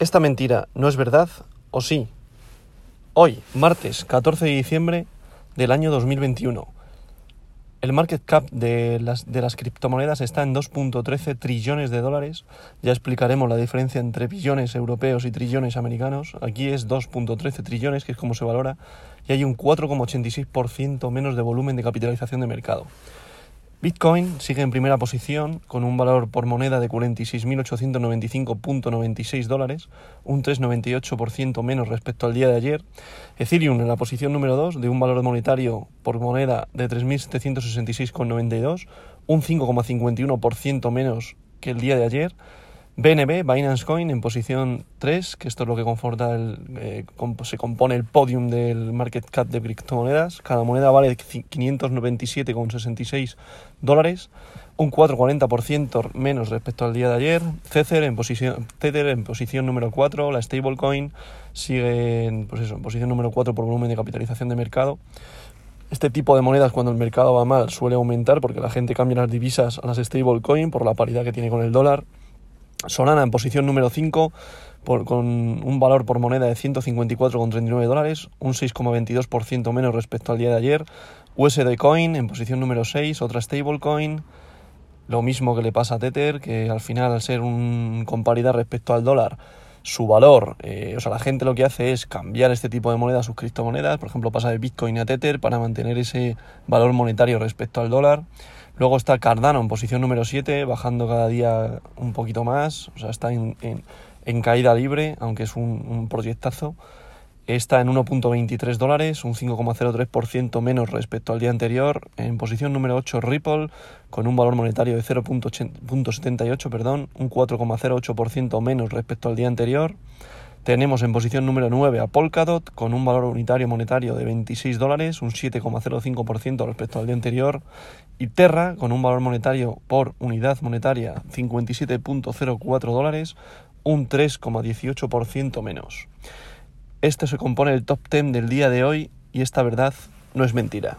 ¿Esta mentira no es verdad o sí? Hoy, martes 14 de diciembre del año 2021. El market cap de las, de las criptomonedas está en 2.13 trillones de dólares. Ya explicaremos la diferencia entre billones europeos y trillones americanos. Aquí es 2.13 trillones, que es como se valora, y hay un 4,86% menos de volumen de capitalización de mercado. Bitcoin sigue en primera posición con un valor por moneda de 46.895.96 dólares, un 3,98% menos respecto al día de ayer. Ethereum en la posición número 2 de un valor monetario por moneda de 3.766,92, un 5,51% menos que el día de ayer. BNB, Binance Coin, en posición 3, que esto es lo que conforta el, eh, se compone el podium del market cap de criptomonedas. Cada moneda vale 597,66 dólares, un 4,40% menos respecto al día de ayer. Tether en posición, Tether en posición número 4, la stablecoin sigue en, pues eso, en posición número 4 por volumen de capitalización de mercado. Este tipo de monedas cuando el mercado va mal suele aumentar porque la gente cambia las divisas a las stablecoin por la paridad que tiene con el dólar. Solana en posición número 5 con un valor por moneda de 154,39 dólares, un 6,22% menos respecto al día de ayer. USD Coin en posición número 6, otra stablecoin. Lo mismo que le pasa a Tether, que al final al ser un, con paridad respecto al dólar, su valor, eh, o sea, la gente lo que hace es cambiar este tipo de moneda a sus criptomonedas, por ejemplo, pasa de Bitcoin a Tether para mantener ese valor monetario respecto al dólar. Luego está Cardano en posición número 7, bajando cada día un poquito más, o sea, está en, en, caída libre, aunque es un proyectazo. Está en 1.23 dólares, un 5,03% menos respecto al día anterior. En posición número 8 Ripple, con un valor monetario de 0.78, perdón, un 4,08% menos respecto al día anterior. Tenemos en posición número 9 a Polkadot con un valor unitario monetario de 26 dólares, un 7,05% respecto al día anterior. Y Terra con un valor monetario por unidad monetaria 57,04 dólares, un 3,18% menos. Este se compone el top 10 del día de hoy y esta verdad no es mentira.